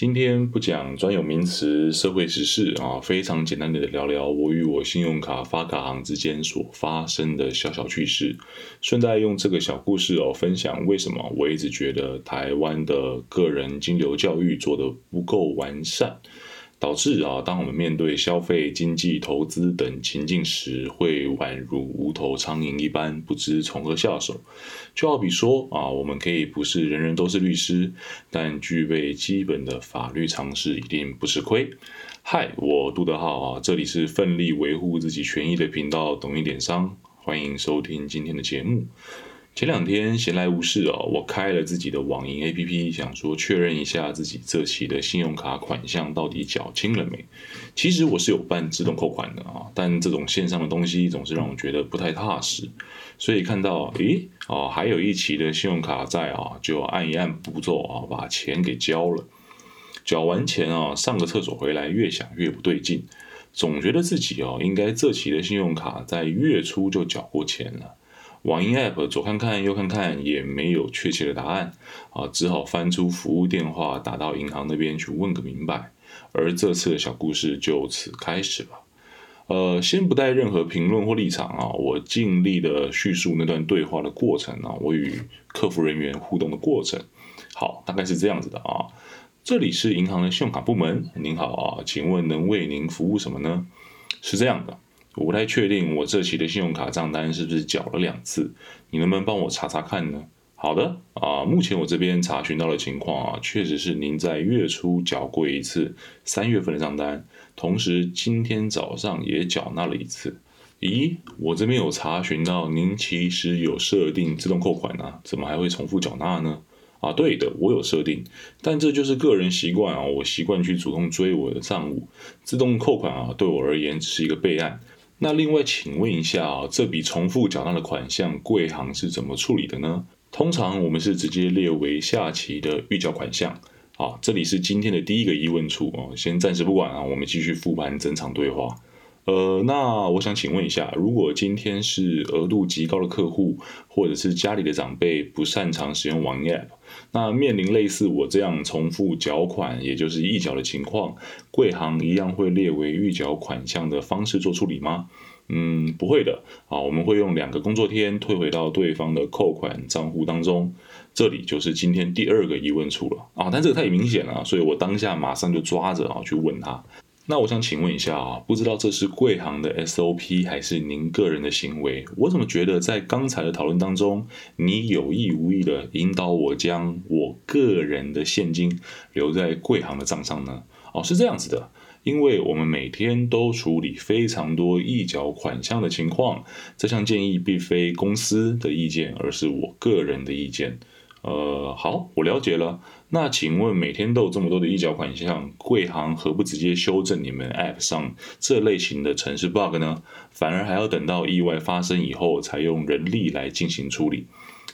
今天不讲专有名词、社会时事啊，非常简单的聊聊我与我信用卡发卡行之间所发生的小小趣事，顺带用这个小故事哦，分享为什么我一直觉得台湾的个人金流教育做得不够完善。导致啊，当我们面对消费、经济、投资等情境时，会宛如无头苍蝇一般，不知从何下手。就好比说啊，我们可以不是人人都是律师，但具备基本的法律常识一定不吃亏。嗨，我杜德浩啊，这里是奋力维护自己权益的频道，懂一点商，欢迎收听今天的节目。前两天闲来无事哦，我开了自己的网银 APP，想说确认一下自己这期的信用卡款项到底缴清了没。其实我是有办自动扣款的啊，但这种线上的东西总是让我觉得不太踏实。所以看到，诶，哦，还有一期的信用卡在啊，就按一按步骤啊，把钱给交了。缴完钱啊，上个厕所回来，越想越不对劲，总觉得自己哦，应该这期的信用卡在月初就缴过钱了。网银 App 左看看右看看也没有确切的答案啊，只好翻出服务电话打到银行那边去问个明白。而这次的小故事就此开始了。呃，先不带任何评论或立场啊，我尽力的叙述那段对话的过程啊，我与客服人员互动的过程。好，大概是这样子的啊。这里是银行的信用卡部门，您好啊，请问能为您服务什么呢？是这样的。我不太确定我这期的信用卡账单是不是缴了两次，你能不能帮我查查看呢？好的啊，目前我这边查询到的情况啊，确实是您在月初缴过一次三月份的账单，同时今天早上也缴纳了一次。咦，我这边有查询到您其实有设定自动扣款啊，怎么还会重复缴纳呢？啊，对的，我有设定，但这就是个人习惯啊，我习惯去主动追我的账务，自动扣款啊，对我而言只是一个备案。那另外，请问一下啊，这笔重复缴纳的款项，贵行是怎么处理的呢？通常我们是直接列为下期的预缴款项。好，这里是今天的第一个疑问处哦，先暂时不管啊，我们继续复盘整场对话。呃，那我想请问一下，如果今天是额度极高的客户，或者是家里的长辈不擅长使用网 App，那面临类似我这样重复缴款，也就是预缴的情况，贵行一样会列为预缴款项的方式做处理吗？嗯，不会的啊，我们会用两个工作天退回到对方的扣款账户当中。这里就是今天第二个疑问处了啊，但这个太明显了，所以我当下马上就抓着啊去问他。那我想请问一下啊，不知道这是贵行的 SOP 还是您个人的行为？我怎么觉得在刚才的讨论当中，你有意无意的引导我将我个人的现金留在贵行的账上呢？哦，是这样子的，因为我们每天都处理非常多预缴款项的情况，这项建议并非公司的意见，而是我个人的意见。呃，好，我了解了。那请问每天都有这么多的预缴款项，贵行何不直接修正你们 App 上这类型的城市 bug 呢？反而还要等到意外发生以后才用人力来进行处理。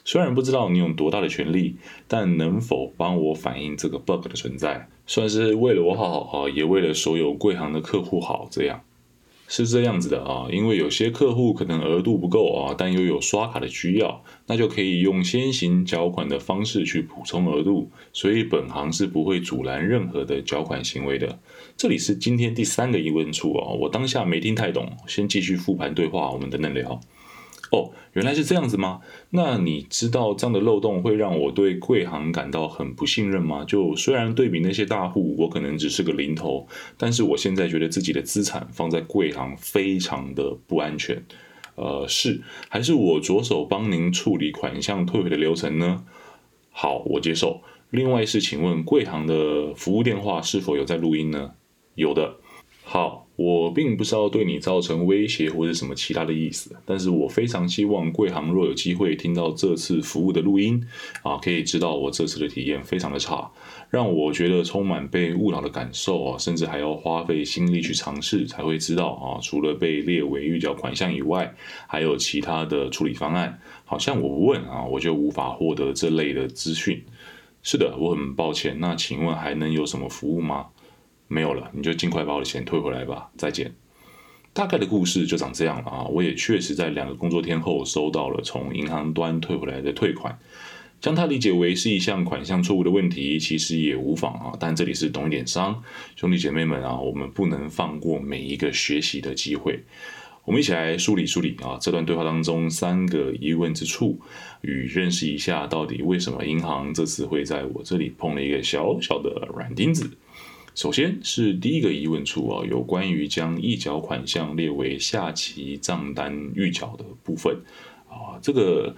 虽然不知道你有多大的权利，但能否帮我反映这个 bug 的存在，算是为了我好啊，也为了所有贵行的客户好，这样。是这样子的啊，因为有些客户可能额度不够啊，但又有刷卡的需要，那就可以用先行缴款的方式去补充额度，所以本行是不会阻拦任何的缴款行为的。这里是今天第三个疑问处啊，我当下没听太懂，先继续复盘对话，我们等等聊。哦，原来是这样子吗？那你知道这样的漏洞会让我对贵行感到很不信任吗？就虽然对比那些大户，我可能只是个零头，但是我现在觉得自己的资产放在贵行非常的不安全。呃，是还是我着手帮您处理款项退回的流程呢？好，我接受。另外是，请问贵行的服务电话是否有在录音呢？有的。好。我并不是要对你造成威胁或者什么其他的意思，但是我非常希望贵行若有机会听到这次服务的录音，啊，可以知道我这次的体验非常的差，让我觉得充满被误导的感受啊，甚至还要花费心力去尝试才会知道啊，除了被列为预缴款项以外，还有其他的处理方案，好像我不问啊，我就无法获得这类的资讯。是的，我很抱歉，那请问还能有什么服务吗？没有了，你就尽快把我的钱退回来吧。再见。大概的故事就长这样了啊！我也确实在两个工作天后收到了从银行端退回来的退款。将它理解为是一项款项错误的问题，其实也无妨啊。但这里是懂一点商，兄弟姐妹们啊，我们不能放过每一个学习的机会。我们一起来梳理梳理啊，这段对话当中三个疑问之处，与认识一下到底为什么银行这次会在我这里碰了一个小小的软钉子。首先是第一个疑问处啊，有关于将预缴款项列为下期账单预缴的部分啊，这个。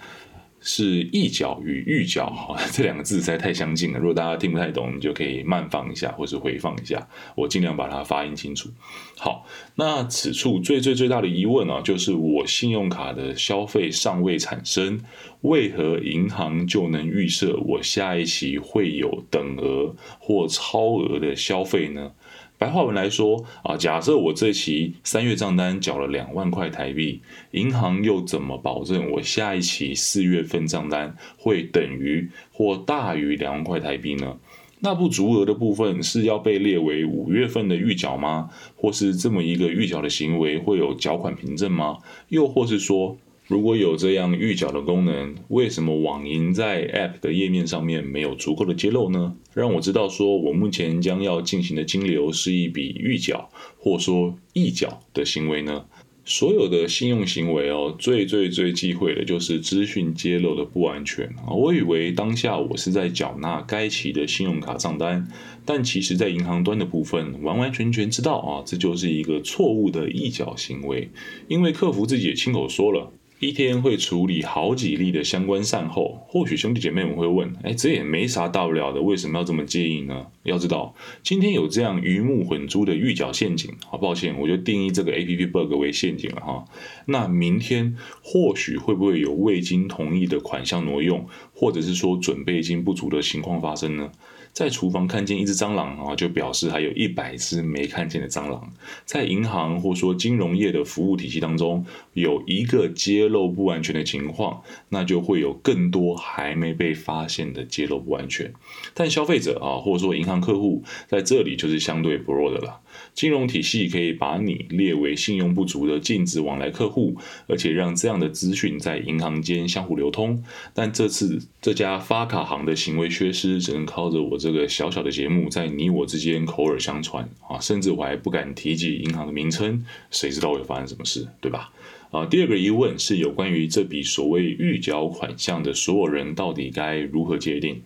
是预缴与预缴哈，这两个字实在太相近了。如果大家听不太懂，你就可以慢放一下，或是回放一下，我尽量把它发音清楚。好，那此处最最最大的疑问呢，就是我信用卡的消费尚未产生，为何银行就能预设我下一期会有等额或超额的消费呢？白话文来说啊，假设我这期三月账单缴了两万块台币，银行又怎么保证我下一期四月份账单会等于或大于两万块台币呢？那不足额的部分是要被列为五月份的预缴吗？或是这么一个预缴的行为会有缴款凭证吗？又或是说？如果有这样预缴的功能，为什么网银在 App 的页面上面没有足够的揭露呢？让我知道说我目前将要进行的金流是一笔预缴，或说预缴的行为呢？所有的信用行为哦，最最最忌讳的就是资讯揭露的不完全啊！我以为当下我是在缴纳该期的信用卡账单，但其实在银行端的部分完完全全知道啊，这就是一个错误的预缴行为，因为客服自己也亲口说了。一天会处理好几例的相关善后，或许兄弟姐妹们会问：哎，这也没啥大不了的，为什么要这么介意呢？要知道，今天有这样鱼目混珠的预缴陷阱，好抱歉，我就定义这个 A P P bug 为陷阱了哈。那明天或许会不会有未经同意的款项挪用，或者是说准备金不足的情况发生呢？在厨房看见一只蟑螂啊，就表示还有一百只没看见的蟑螂。在银行或说金融业的服务体系当中，有一个揭露不完全的情况，那就会有更多还没被发现的揭露不完全。但消费者啊，或者说银行客户在这里就是相对薄弱的了。金融体系可以把你列为信用不足的禁止往来客户，而且让这样的资讯在银行间相互流通。但这次这家发卡行的行为缺失，只能靠着我这个小小的节目在你我之间口耳相传啊，甚至我还不敢提及银行的名称，谁知道会发生什么事，对吧？啊，第二个疑问是有关于这笔所谓预缴款项的所有人到底该如何界定？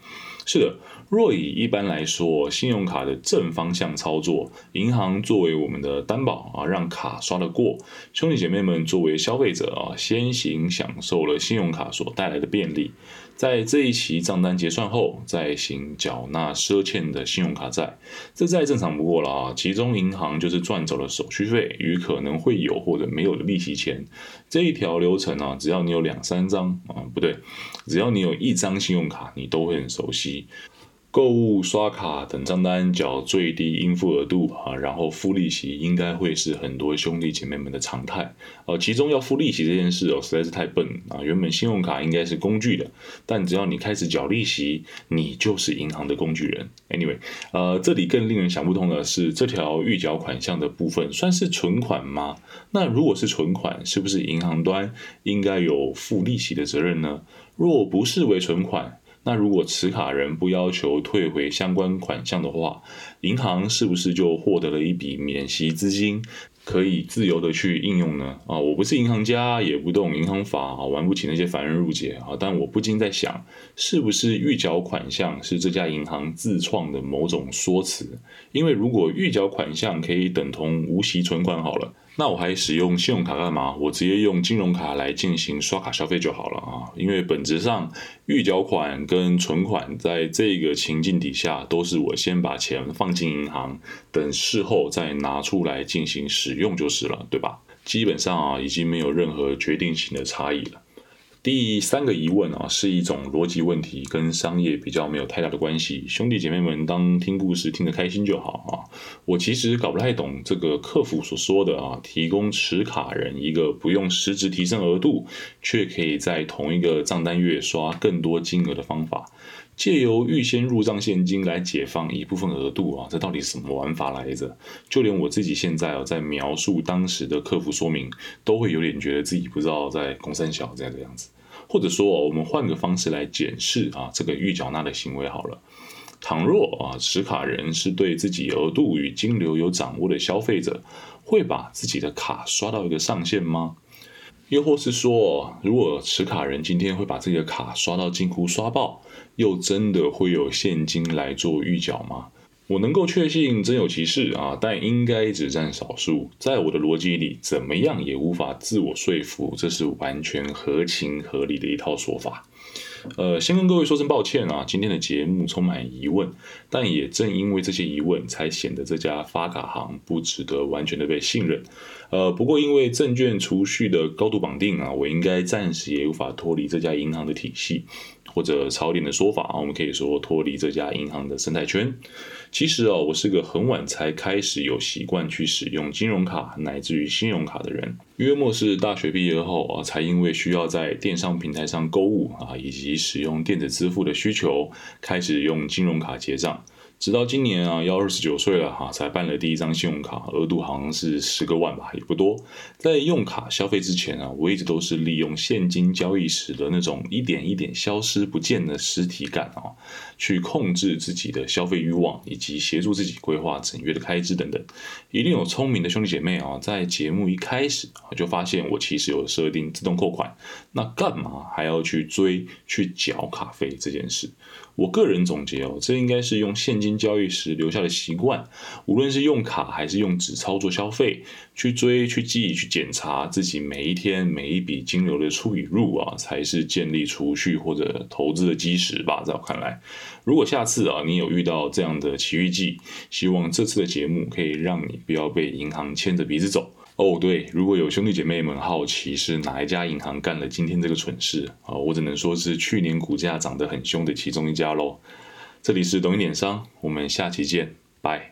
是的。若以一般来说，信用卡的正方向操作，银行作为我们的担保啊，让卡刷得过，兄弟姐妹们作为消费者啊，先行享受了信用卡所带来的便利，在这一期账单结算后，再行缴纳赊欠的信用卡债，这再正常不过了啊。其中银行就是赚走了手续费与可能会有或者没有的利息钱，这一条流程啊，只要你有两三张啊，不对，只要你有一张信用卡，你都会很熟悉。购物刷卡等账单缴最低应付额度啊，然后付利息，应该会是很多兄弟姐妹们的常态。呃，其中要付利息这件事哦，实在是太笨啊！原本信用卡应该是工具的，但只要你开始缴利息，你就是银行的工具人。Anyway，呃，这里更令人想不通的是，这条预缴款项的部分算是存款吗？那如果是存款，是不是银行端应该有付利息的责任呢？若不视为存款，那如果持卡人不要求退回相关款项的话，银行是不是就获得了一笔免息资金，可以自由的去应用呢？啊，我不是银行家，也不懂银行法，啊，玩不起那些凡人入节啊。但我不禁在想，是不是预缴款项是这家银行自创的某种说辞？因为如果预缴款项可以等同无息存款，好了。那我还使用信用卡干嘛？我直接用金融卡来进行刷卡消费就好了啊！因为本质上预缴款跟存款在这个情境底下，都是我先把钱放进银行，等事后再拿出来进行使用就是了，对吧？基本上啊，已经没有任何决定性的差异了。第三个疑问啊，是一种逻辑问题，跟商业比较没有太大的关系。兄弟姐妹们，当听故事听得开心就好啊。我其实搞不太懂这个客服所说的啊，提供持卡人一个不用实质提升额度，却可以在同一个账单月刷更多金额的方法。借由预先入账现金来解放一部分额度啊，这到底什么玩法来着？就连我自己现在啊，在描述当时的客服说明，都会有点觉得自己不知道在公三小这样的样子。或者说，我们换个方式来检视啊这个预缴纳的行为好了。倘若啊持卡人是对自己额度与金流有掌握的消费者，会把自己的卡刷到一个上限吗？又或是说，如果持卡人今天会把自己的卡刷到金库刷爆，又真的会有现金来做预缴吗？我能够确信真有其事啊，但应该只占少数。在我的逻辑里，怎么样也无法自我说服，这是完全合情合理的一套说法。呃，先跟各位说声抱歉啊，今天的节目充满疑问，但也正因为这些疑问，才显得这家发卡行不值得完全的被信任。呃，不过因为证券储蓄的高度绑定啊，我应该暂时也无法脱离这家银行的体系。或者超点的说法啊，我们可以说脱离这家银行的生态圈。其实啊，我是个很晚才开始有习惯去使用金融卡乃至于信用卡的人。约莫是大学毕业后啊，才因为需要在电商平台上购物啊，以及使用电子支付的需求，开始用金融卡结账。直到今年啊，要二十九岁了哈，才办了第一张信用卡，额度好像是十个万吧，也不多。在用卡消费之前啊，我一直都是利用现金交易时的那种一点一点消失不见的实体感啊，去控制自己的消费欲望，以及协助自己规划整月的开支等等。一定有聪明的兄弟姐妹啊，在节目一开始啊，就发现我其实有设定自动扣款，那干嘛还要去追去缴卡费这件事？我个人总结哦，这应该是用现金交易时留下的习惯。无论是用卡还是用纸操作消费，去追、去记、去检查自己每一天每一笔金流的出与入啊，才是建立储蓄或者投资的基石吧。在我看来，如果下次啊你有遇到这样的奇遇记，希望这次的节目可以让你不要被银行牵着鼻子走。哦，对，如果有兄弟姐妹们好奇是哪一家银行干了今天这个蠢事啊，我只能说是去年股价涨得很凶的其中一家喽。这里是懂一点商，我们下期见，拜。